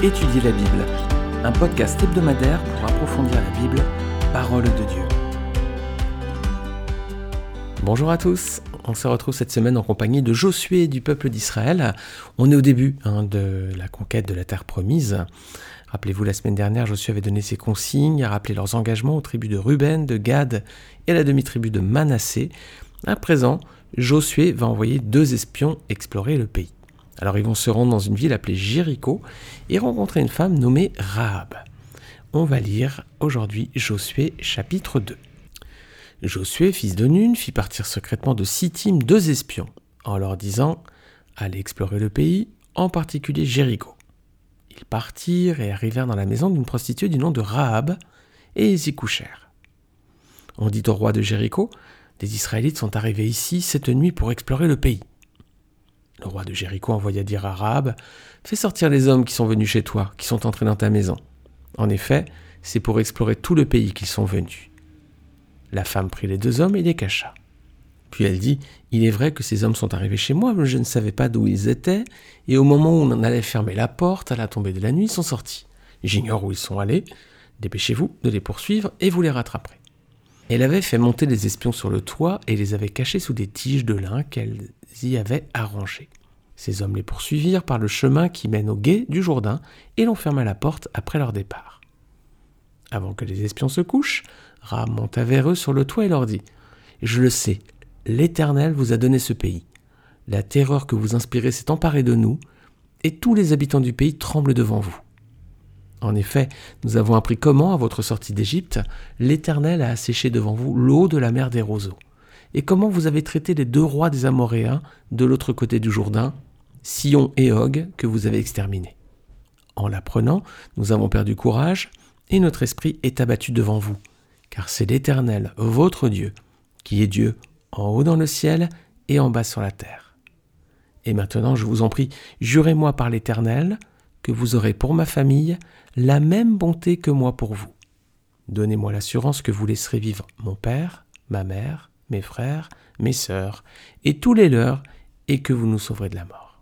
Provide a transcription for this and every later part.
Étudier la Bible, un podcast hebdomadaire pour approfondir la Bible, parole de Dieu. Bonjour à tous, on se retrouve cette semaine en compagnie de Josué du peuple d'Israël. On est au début hein, de la conquête de la terre promise. Rappelez-vous, la semaine dernière, Josué avait donné ses consignes, a rappelé leurs engagements aux tribus de Ruben, de Gad et à la demi-tribu de Manassé. À présent, Josué va envoyer deux espions explorer le pays. Alors ils vont se rendre dans une ville appelée Jéricho et rencontrer une femme nommée Rahab. On va lire aujourd'hui Josué chapitre 2. Josué, fils de Nun, fit partir secrètement de Sittim deux espions, en leur disant Allez explorer le pays, en particulier Jéricho. Ils partirent et arrivèrent dans la maison d'une prostituée du nom de Rahab, et ils y couchèrent. On dit au roi de Jéricho Des Israélites sont arrivés ici cette nuit pour explorer le pays. Le roi de Jéricho envoya dire à Rahab Fais sortir les hommes qui sont venus chez toi, qui sont entrés dans ta maison. En effet, c'est pour explorer tout le pays qu'ils sont venus. La femme prit les deux hommes et les cacha. Puis elle dit Il est vrai que ces hommes sont arrivés chez moi, mais je ne savais pas d'où ils étaient, et au moment où on allait fermer la porte, à la tombée de la nuit, ils sont sortis. J'ignore où ils sont allés. Dépêchez-vous de les poursuivre et vous les rattraperez. Elle avait fait monter les espions sur le toit et les avait cachés sous des tiges de lin qu'elle y avait arrangées. Ces hommes les poursuivirent par le chemin qui mène au gué du Jourdain et l'on ferma la porte après leur départ. Avant que les espions se couchent, Ram monta vers eux sur le toit et leur dit Je le sais, l'Éternel vous a donné ce pays. La terreur que vous inspirez s'est emparée de nous, et tous les habitants du pays tremblent devant vous. En effet, nous avons appris comment, à votre sortie d'Égypte, l'Éternel a asséché devant vous l'eau de la mer des roseaux, et comment vous avez traité les deux rois des Amoréens de l'autre côté du Jourdain, Sion et Og, que vous avez exterminés. En l'apprenant, nous avons perdu courage, et notre esprit est abattu devant vous, car c'est l'Éternel, votre Dieu, qui est Dieu en haut dans le ciel et en bas sur la terre. Et maintenant, je vous en prie, jurez-moi par l'Éternel, vous aurez pour ma famille la même bonté que moi pour vous. Donnez-moi l'assurance que vous laisserez vivre mon père, ma mère, mes frères, mes sœurs, et tous les leurs, et que vous nous sauverez de la mort.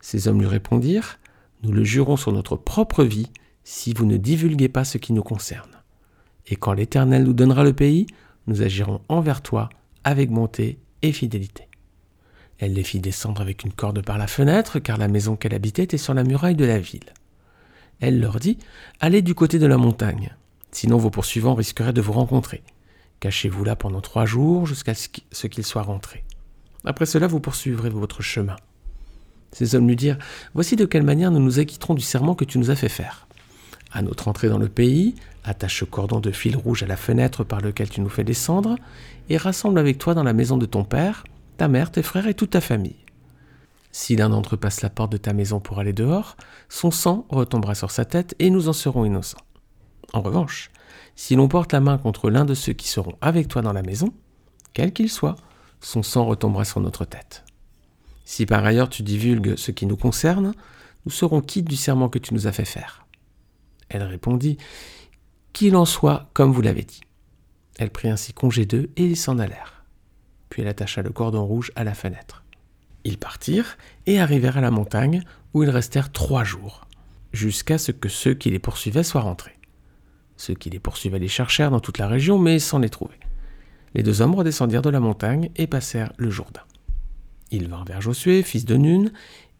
Ces hommes lui répondirent, Nous le jurons sur notre propre vie, si vous ne divulguez pas ce qui nous concerne. Et quand l'Éternel nous donnera le pays, nous agirons envers toi avec bonté et fidélité. Elle les fit descendre avec une corde par la fenêtre, car la maison qu'elle habitait était sur la muraille de la ville. Elle leur dit Allez du côté de la montagne, sinon vos poursuivants risqueraient de vous rencontrer. Cachez-vous là pendant trois jours jusqu'à ce qu'ils soient rentrés. Après cela, vous poursuivrez votre chemin. Ces hommes lui dirent Voici de quelle manière nous nous acquitterons du serment que tu nous as fait faire. À notre entrée dans le pays, attache ce cordon de fil rouge à la fenêtre par lequel tu nous fais descendre, et rassemble avec toi dans la maison de ton père, mère, tes frères et toute ta famille. Si l'un d'entre eux passe la porte de ta maison pour aller dehors, son sang retombera sur sa tête et nous en serons innocents. En revanche, si l'on porte la main contre l'un de ceux qui seront avec toi dans la maison, quel qu'il soit, son sang retombera sur notre tête. Si par ailleurs tu divulgues ce qui nous concerne, nous serons quittes du serment que tu nous as fait faire. Elle répondit, Qu'il en soit comme vous l'avez dit. Elle prit ainsi congé d'eux et ils s'en allèrent. Puis elle attacha le cordon rouge à la fenêtre. Ils partirent et arrivèrent à la montagne où ils restèrent trois jours, jusqu'à ce que ceux qui les poursuivaient soient rentrés. Ceux qui les poursuivaient les cherchèrent dans toute la région, mais sans les trouver. Les deux hommes redescendirent de la montagne et passèrent le Jourdain. Ils vinrent vers Josué, fils de Nun,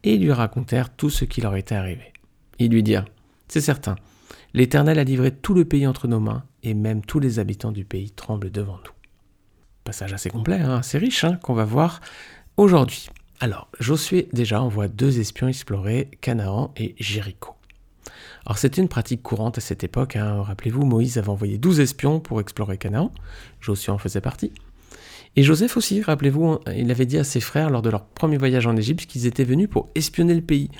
et lui racontèrent tout ce qui leur était arrivé. Ils lui dirent C'est certain, l'Éternel a livré tout le pays entre nos mains, et même tous les habitants du pays tremblent devant nous. Passage assez complet, hein, assez riche, hein, qu'on va voir aujourd'hui. Alors, Josué déjà envoie deux espions explorer Canaan et Jéricho. Alors c'était une pratique courante à cette époque. Hein. Rappelez-vous, Moïse avait envoyé 12 espions pour explorer Canaan. Josué en faisait partie. Et Joseph aussi, rappelez-vous, il avait dit à ses frères lors de leur premier voyage en Égypte qu'ils étaient venus pour espionner le pays.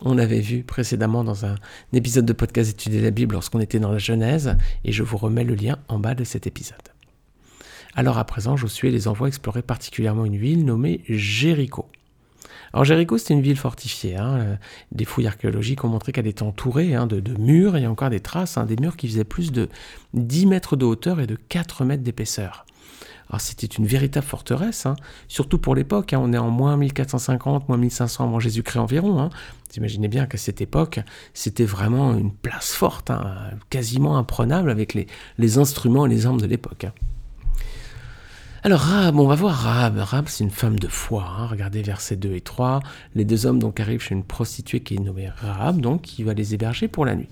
On l'avait vu précédemment dans un épisode de podcast Étudier la Bible lorsqu'on était dans la Genèse, et je vous remets le lien en bas de cet épisode. Alors à présent, Josué les envoie explorer particulièrement une ville nommée Jéricho. Alors Jéricho, c'était une ville fortifiée. Hein. Des fouilles archéologiques ont montré qu'elle était entourée hein, de, murs. Il y a encore des traces, hein, des murs qui faisaient plus de 10 mètres de hauteur et de 4 mètres d'épaisseur. Alors c'était une véritable forteresse, hein, surtout pour l'époque, on est en moins 1450, moins 1500 avant Jésus-Christ environ. Vous imaginez bien qu'à cette époque, c'était vraiment une place forte, quasiment imprenable avec les, instruments et les armes de l'époque. Alors Rahab, on va voir Rahab. Rahab, c'est une femme de foi. Hein. Regardez versets 2 et 3. Les deux hommes donc arrivent chez une prostituée qui est nommée Rahab, donc qui va les héberger pour la nuit.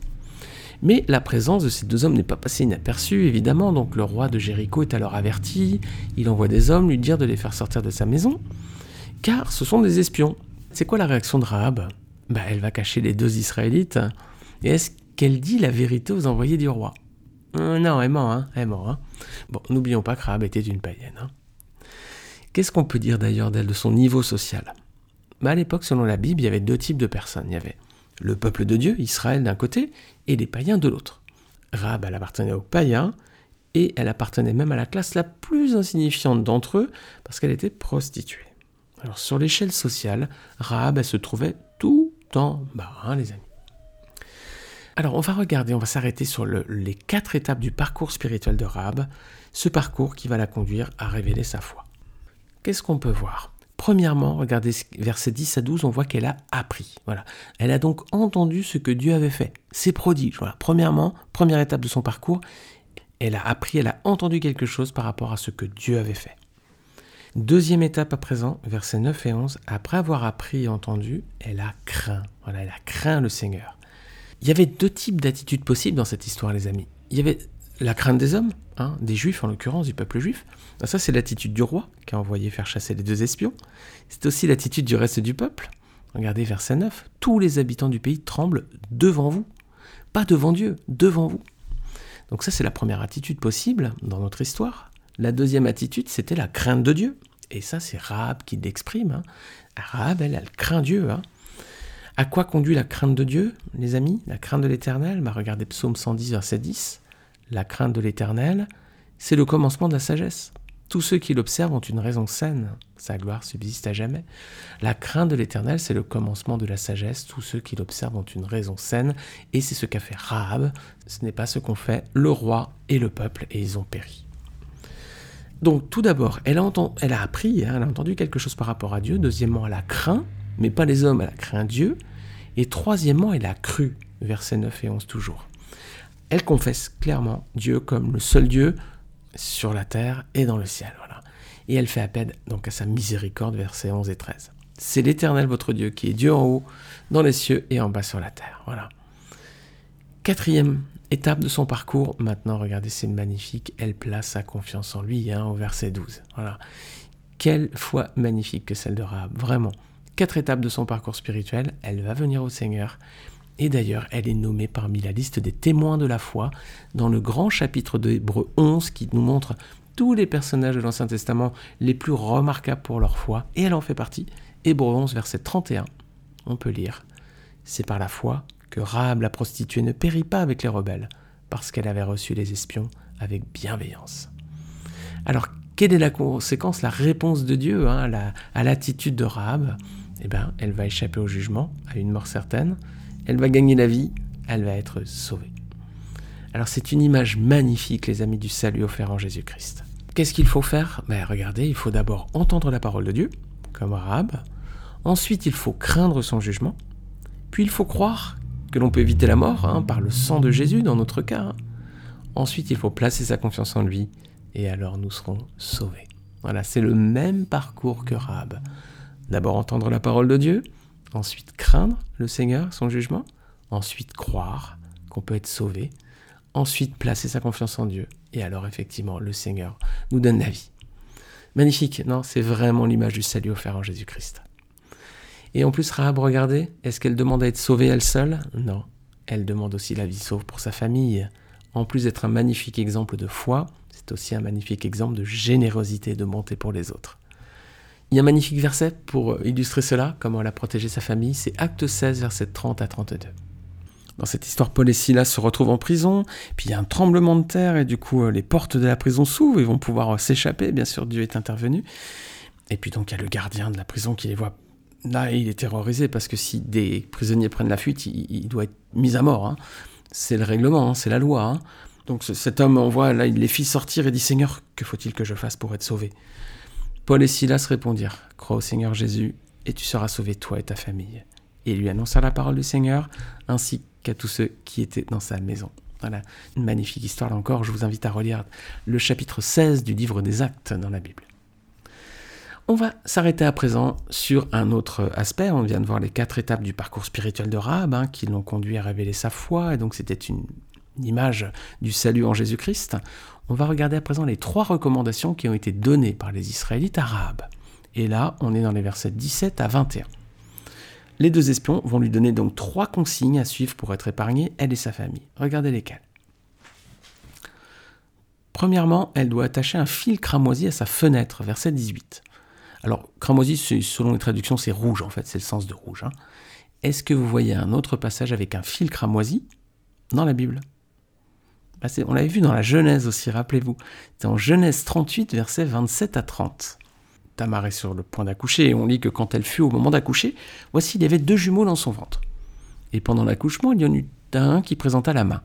Mais la présence de ces deux hommes n'est pas passée inaperçue, évidemment, donc le roi de Jéricho est alors averti, il envoie des hommes lui dire de les faire sortir de sa maison, car ce sont des espions. C'est quoi la réaction de Rahab bah, Elle va cacher les deux Israélites, et est-ce qu'elle dit la vérité aux envoyés du roi? Euh, Non, elle ment, hein, elle ment. Hein. Bon, n'oublions pas que Rahab était une païenne. Hein. Qu'est-ce qu'on peut dire d'ailleurs d'elle, de son niveau social? Bah, À l'époque, selon la Bible, il y avait deux types de personnes. Il y avait le peuple de Dieu, Israël d'un côté, et les païens de l'autre. Rahab, elle appartenait aux païens, et elle appartenait même à la classe la plus insignifiante d'entre eux, parce qu'elle était prostituée. Alors sur l'échelle sociale, Rahab, elle se trouvait tout en bas, hein, les amis. Alors on va regarder, on va s'arrêter sur les quatre étapes du parcours spirituel de Rahab, ce parcours qui va la conduire à révéler sa foi. Qu'est-ce qu'on peut voir? Premièrement, regardez versets 10 à 12, on voit qu'elle a appris. Voilà. Elle a donc entendu ce que Dieu avait fait. C'est prodige. Voilà. Premièrement, première étape de son parcours, elle a appris, elle a entendu quelque chose par rapport à ce que Dieu avait fait. Deuxième étape à présent, versets 9 et 11, après avoir appris et entendu, elle a craint. Elle a craint le Seigneur. Il y avait deux types d'attitudes possibles dans cette histoire, les amis. Il y avait la crainte des hommes, hein, des juifs en l'occurrence, du peuple juif. Ben, ça, c'est l'attitude du roi qui a envoyé faire chasser les deux espions. C'est aussi l'attitude du reste du peuple. Regardez verset 9. Tous les habitants du pays tremblent devant vous. Pas devant Dieu, devant vous. Donc ça, c'est la première attitude possible dans notre histoire. La deuxième attitude, c'était la crainte de Dieu. Et ça, c'est Rahab qui l'exprime. Hein. Elle, elle craint Dieu. Hein. À quoi conduit la crainte de Dieu, les amis? La crainte de l'Éternel? Bah, Regardez Psaume 110, verset 10. La crainte de l'Éternel, c'est le commencement de la sagesse. Tous ceux qui l'observent ont une raison saine, sa gloire subsiste à jamais. La crainte de l'Éternel, c'est le commencement de la sagesse. Tous ceux qui l'observent ont une raison saine, et c'est ce qu'a fait Rahab. Ce n'est pas ce qu'ont fait le roi et le peuple, et ils ont péri. Donc tout d'abord, elle, a elle a appris, hein, elle a entendu quelque chose par rapport à Dieu. Deuxièmement, elle a craint, mais pas les hommes, elle a craint Dieu. Et troisièmement, elle a cru, versets 9 et 11 toujours elle confesse clairement Dieu comme le seul Dieu sur la terre et dans le ciel. Et elle fait appel donc à sa miséricorde, versets 11 et 13. C'est l'Éternel votre Dieu qui est Dieu en haut, dans les cieux et en bas sur la terre. Voilà. Quatrième étape de son parcours, maintenant regardez, c'est magnifique, elle place sa confiance en lui, hein, au verset 12. Voilà. Quelle foi magnifique que celle de Rahab, vraiment. Quatre étapes de son parcours spirituel, elle va venir au Seigneur, et d'ailleurs, elle est nommée parmi la liste des témoins de la foi dans le grand chapitre de Hébreu 11 qui nous montre tous les personnages de l'Ancien Testament les plus remarquables pour leur foi, et elle en fait partie. Hébreu 11, verset 31, on peut lire. C'est par la foi que Rahab la prostituée ne périt pas avec les rebelles, parce qu'elle avait reçu les espions avec bienveillance. Alors, quelle est la conséquence, la réponse de Dieu hein, à l'attitude de Rahab? Eh bien, elle va échapper au jugement, à une mort certaine, elle va gagner la vie, elle va être sauvée. Alors c'est une image magnifique, les amis du salut offert en Jésus-Christ. Qu'est-ce qu'il faut faire? Ben, Regardez, il faut d'abord entendre la parole de Dieu, comme arabe. Ensuite, il faut craindre son jugement. Puis il faut croire que l'on peut éviter la mort hein, par le sang de Jésus dans notre cas. Ensuite, il faut placer sa confiance en lui et alors nous serons sauvés. Voilà, c'est le même parcours que Rahab. D'abord entendre la parole de Dieu, Ensuite, craindre le Seigneur, son jugement. Ensuite, croire qu'on peut être sauvé. Ensuite, placer sa confiance en Dieu. Et alors, effectivement, le Seigneur nous donne la vie. Magnifique, non? C'est vraiment l'image du salut offert en Jésus-Christ. Et en plus, Rahab, regardez, est-ce qu'elle demande à être sauvée elle seule? Non. Elle demande aussi la vie sauve pour sa famille. En plus d'être un magnifique exemple de foi, c'est aussi un magnifique exemple de générosité et de bonté pour les autres. Il y a un magnifique verset pour euh, illustrer cela, comment elle a protégé sa famille, c'est Acte 16, verset 30 à 32. Dans cette histoire, Paul et Silas se retrouvent en prison, puis il y a un tremblement de terre, et du coup, euh, les portes de la prison s'ouvrent, ils vont pouvoir euh, s'échapper, bien sûr, Dieu est intervenu. Et puis donc, il y a le gardien de la prison qui les voit. Là, il est terrorisé, parce que si des prisonniers prennent la fuite, il, doit être mis à mort. Hein. C'est le règlement, hein, c'est la loi. Hein. Donc cet homme envoie là, il les fit sortir et dit Seigneur, que faut-il que je fasse pour être sauvé? Paul et Silas répondirent Crois au Seigneur Jésus et tu seras sauvé toi et ta famille. Et il lui annonça la parole du Seigneur ainsi qu'à tous ceux qui étaient dans sa maison. Voilà, une magnifique histoire là encore. Je vous invite à relire le chapitre 16 du livre des Actes dans la Bible. On va s'arrêter à présent sur un autre aspect. On vient de voir les quatre étapes du parcours spirituel de Rahab hein, qui l'ont conduit à révéler sa foi, et donc c'était une, image du salut en Jésus-Christ. On va regarder à présent les trois recommandations qui ont été données par les Israélites Rahab. Et là, on est dans les versets 17 à 21. Les deux espions vont lui donner donc trois consignes à suivre pour être épargnés, elle et sa famille. Regardez lesquelles. Premièrement, elle doit attacher un fil cramoisi à sa fenêtre, verset 18. Alors, cramoisi, selon les traductions, c'est rouge en fait, c'est le sens de rouge. Hein. Est-ce que vous voyez un autre passage avec un fil cramoisi dans la Bible? On l'avait vu dans la Genèse aussi, rappelez-vous. C'est en Genèse 38, versets 27 à 30. Tamar est sur le point d'accoucher et on lit que quand elle fut au moment d'accoucher, voici, il y avait deux jumeaux dans son ventre. Et pendant l'accouchement, il y en eut un qui présenta la main.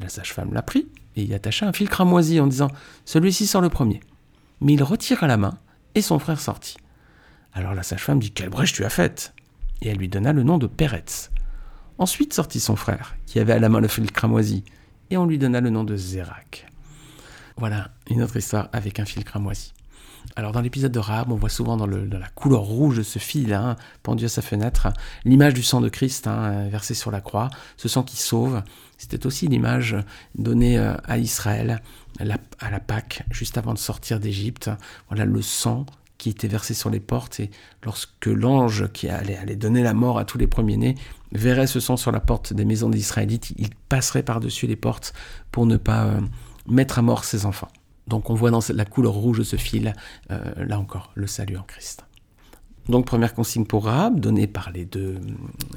La sage-femme l'a pris et y attacha un fil cramoisi en disant Celui-ci sort le premier. Mais il retira la main et son frère sortit. Alors la sage-femme dit Quelle brèche tu as faite Et elle lui donna le nom de Péretz. Ensuite sortit son frère, qui avait à la main le fil cramoisi, et on lui donna le nom de Zérak. Voilà une autre histoire avec un fil cramoisi. Alors dans l'épisode de Rahab, on voit souvent dans, la couleur rouge de ce fil hein, pendu à sa fenêtre l'image du sang de Christ hein, versé sur la croix, ce sang qui sauve. C'était aussi l'image donnée euh, à Israël à la Pâque, juste avant de sortir d'Égypte. Voilà le sang qui était versé sur les portes et lorsque l'ange qui allait, donner la mort à tous les premiers-nés verrait ce sang sur la porte des maisons des Israélites, il passerait par-dessus les portes pour ne pas euh, mettre à mort ses enfants. Donc on voit dans la couleur rouge de ce fil, euh, là encore, le salut en Christ. Donc première consigne pour Rahab, donnée par les deux,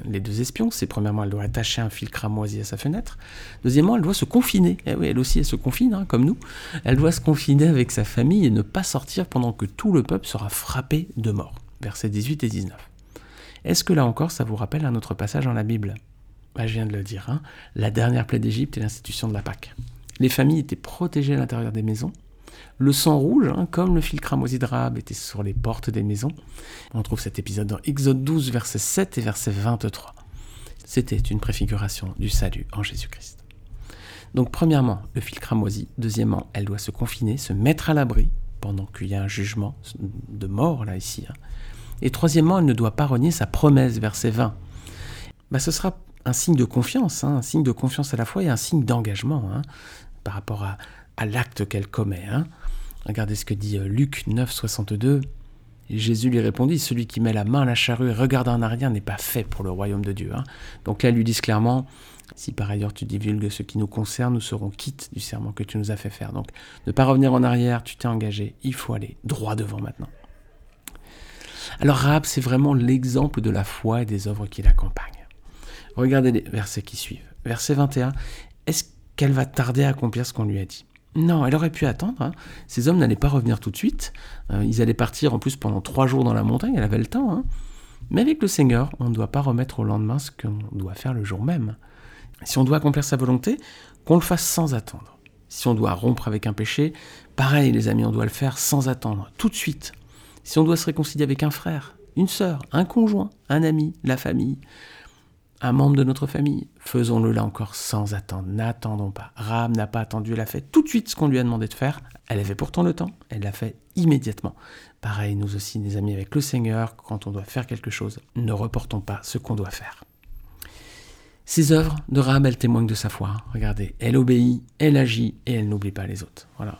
les deux espions, c'est premièrement elle doit attacher un fil cramoisi à sa fenêtre. Deuxièmement, elle doit se confiner. Eh elle aussi elle se confine, hein, comme nous. Elle doit se confiner avec sa famille et ne pas sortir pendant que tout le peuple sera frappé de mort. Versets 18 et 19. Est-ce que là encore ça vous rappelle un autre passage dans la Bible? Bah, Je viens de le dire, hein. la dernière plaie d'Égypte et l'institution de la Pâque. Les familles étaient protégées à l'intérieur des maisons. Le sang rouge, hein, comme le fil cramoisi de Rahab, était sur les portes des maisons. On trouve cet épisode dans Exode 12, verset 7 et verset 23. C'était une préfiguration du salut en Jésus-Christ. Donc premièrement, le fil cramoisi. Deuxièmement, elle doit se confiner, se mettre à l'abri pendant qu'il y a un jugement de mort là ici. Hein. Et troisièmement, elle ne doit pas renier sa promesse, verset 20. Bah, ce sera un signe de confiance, hein, un signe de confiance à la fois et un signe d'engagement par rapport à, l'acte qu'elle commet. Hein. Regardez ce que dit euh, Luc 9, 62. Jésus lui répondit, celui qui met la main à la charrue et regarde en arrière n'est pas fait pour le royaume de Dieu. Hein. Donc là, ils lui disent clairement, si par ailleurs tu divulgues ce qui nous concerne, nous serons quittes du serment que tu nous as fait faire. Donc ne pas revenir en arrière, tu t'es engagé, il faut aller droit devant maintenant. Alors Rahab, c'est vraiment l'exemple de la foi et des œuvres qui l'accompagnent. Regardez les versets qui suivent. Verset 21, est-ce qu'elle va tarder à accomplir ce qu'on lui a dit? Non, elle aurait pu attendre. Hein. Ces hommes n'allaient pas revenir tout de suite. Euh, ils allaient partir en plus pendant trois jours dans la montagne. Elle avait le temps. Hein. Mais avec le Seigneur, on ne doit pas remettre au lendemain ce qu'on doit faire le jour même. Si on doit accomplir sa volonté, qu'on le fasse sans attendre. Si on doit rompre avec un péché, pareil les amis, on doit le faire sans attendre, tout de suite. Si on doit se réconcilier avec un frère, une sœur, un conjoint, un ami, la famille, un membre de notre famille. Faisons-le là encore sans attendre. N'attendons pas. Ram n'a pas attendu, elle a fait tout de suite ce qu'on lui a demandé de faire. Elle avait pourtant le temps, elle l'a fait immédiatement. Pareil, nous aussi, des amis avec le Seigneur, quand on doit faire quelque chose, ne reportons pas ce qu'on doit faire. Ces œuvres de Ram, elles témoignent de sa foi. Regardez, elle obéit, elle agit et elle n'oublie pas les autres. Voilà.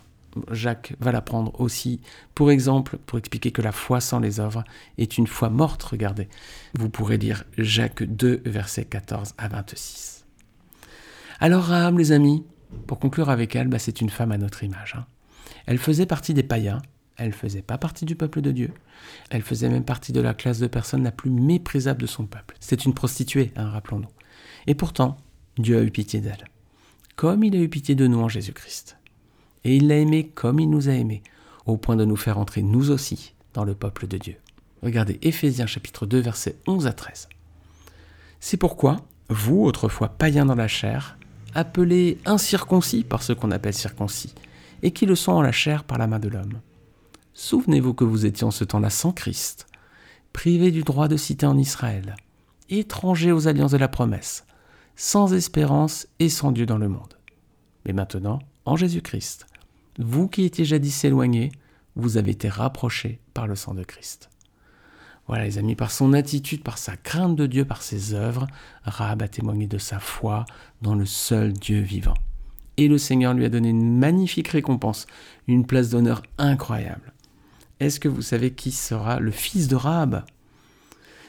Jacques va la prendre aussi pour exemple, pour expliquer que la foi sans les œuvres est une foi morte, regardez. Vous pourrez lire Jacques 2, versets 14 à 26. Alors Raham, les amis, pour conclure avec elle, bah, c'est une femme à notre image. Hein. Elle faisait partie des païens, elle faisait pas partie du peuple de Dieu, elle faisait même partie de la classe de personnes la plus méprisable de son peuple. C'est une prostituée, hein, rappelons-nous. Et pourtant, Dieu a eu pitié d'elle, comme il a eu pitié de nous en Jésus-Christ. Et il l'a aimé comme il nous a aimés, au point de nous faire entrer nous aussi dans le peuple de Dieu. Regardez Éphésiens chapitre 2 versets 11 à 13. C'est pourquoi, vous, autrefois païens dans la chair, appelés incirconcis par ceux qu'on appelle circoncis, et qui le sont en la chair par la main de l'homme. Souvenez-vous que vous étiez en ce temps-là sans Christ, privés du droit de citer en Israël, étrangers aux alliances de la promesse, sans espérance et sans Dieu dans le monde. Mais maintenant, en Jésus-Christ, vous qui étiez jadis éloignés, vous avez été rapprochés par le sang de Christ. Voilà les amis, par son attitude, par sa crainte de Dieu, par ses œuvres, Rahab a témoigné de sa foi dans le seul Dieu vivant. Et le Seigneur lui a donné une magnifique récompense, une place d'honneur incroyable. Est-ce que vous savez qui sera le fils de Rahab?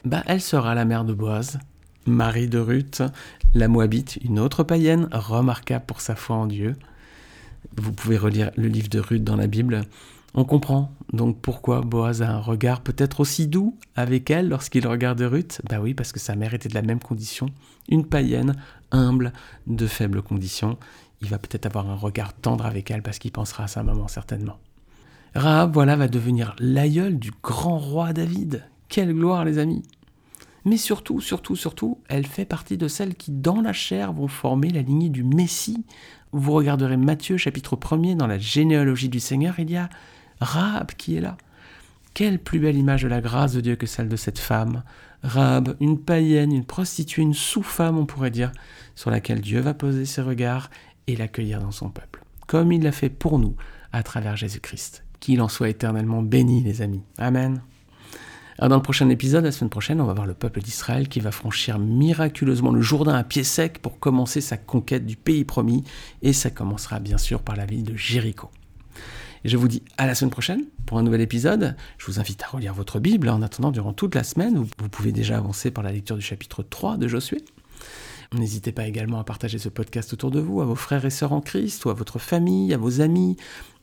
Bah, elle sera la mère de Boaz, Marie de Ruth, la Moabite, une autre païenne remarquable pour sa foi en Dieu. Vous pouvez relire le livre de Ruth dans la Bible. On comprend donc pourquoi Boaz a un regard peut-être aussi doux avec elle lorsqu'il regarde Ruth. Bah oui, parce que sa mère était de la même condition, une païenne, humble, de faible condition. Il va peut-être avoir un regard tendre avec elle parce qu'il pensera à sa maman certainement. Rahab, voilà, va devenir l'aïeul du grand roi David. Quelle gloire, les amis! Mais surtout, surtout, surtout, elle fait partie de celles qui, dans la chair, vont former la lignée du Messie. Vous regarderez Matthieu chapitre 1er dans la généalogie du Seigneur, il y a Rahab qui est là. Quelle plus belle image de la grâce de Dieu que celle de cette femme. Rahab, une païenne, une prostituée, une sous-femme, on pourrait dire, sur laquelle Dieu va poser ses regards et l'accueillir dans son peuple. Comme il l'a fait pour nous à travers Jésus-Christ. Qu'il en soit éternellement béni, les amis. Amen. Alors dans le prochain épisode, la semaine prochaine, on va voir le peuple d'Israël qui va franchir miraculeusement le Jourdain à pied sec pour commencer sa conquête du pays promis. Et ça commencera bien sûr par la ville de Jéricho. Et je vous dis à la semaine prochaine pour un nouvel épisode. Je vous invite à relire votre Bible. En attendant, durant toute la semaine, vous pouvez déjà avancer par la lecture du chapitre 3 de Josué. N'hésitez pas également à partager ce podcast autour de vous, à vos frères et sœurs en Christ, ou à votre famille, à vos amis,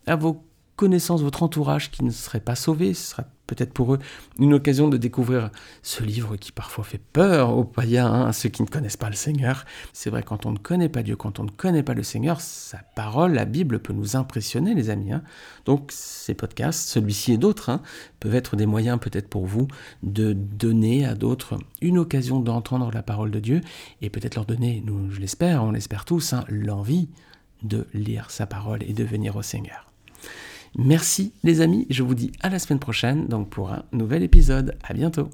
à vos connaissance, votre entourage qui ne serait pas sauvé. Ce peut-être pour eux une occasion de découvrir ce livre qui parfois fait peur aux païens, hein, à ceux qui ne connaissent pas le Seigneur. C'est vrai, quand on ne connaît pas Dieu, quand on ne connaît pas le Seigneur, sa parole, la Bible peut nous impressionner, les amis. Hein. Donc ces podcasts, celui-ci et d'autres, hein, peuvent être des moyens peut-être pour vous de donner à d'autres une occasion d'entendre la parole de Dieu et peut-être leur donner, nous je l'espère, on l'espère tous, l'envie de lire sa parole et de venir au Seigneur. Merci les amis, je vous dis à la semaine prochaine donc pour un nouvel épisode. À bientôt.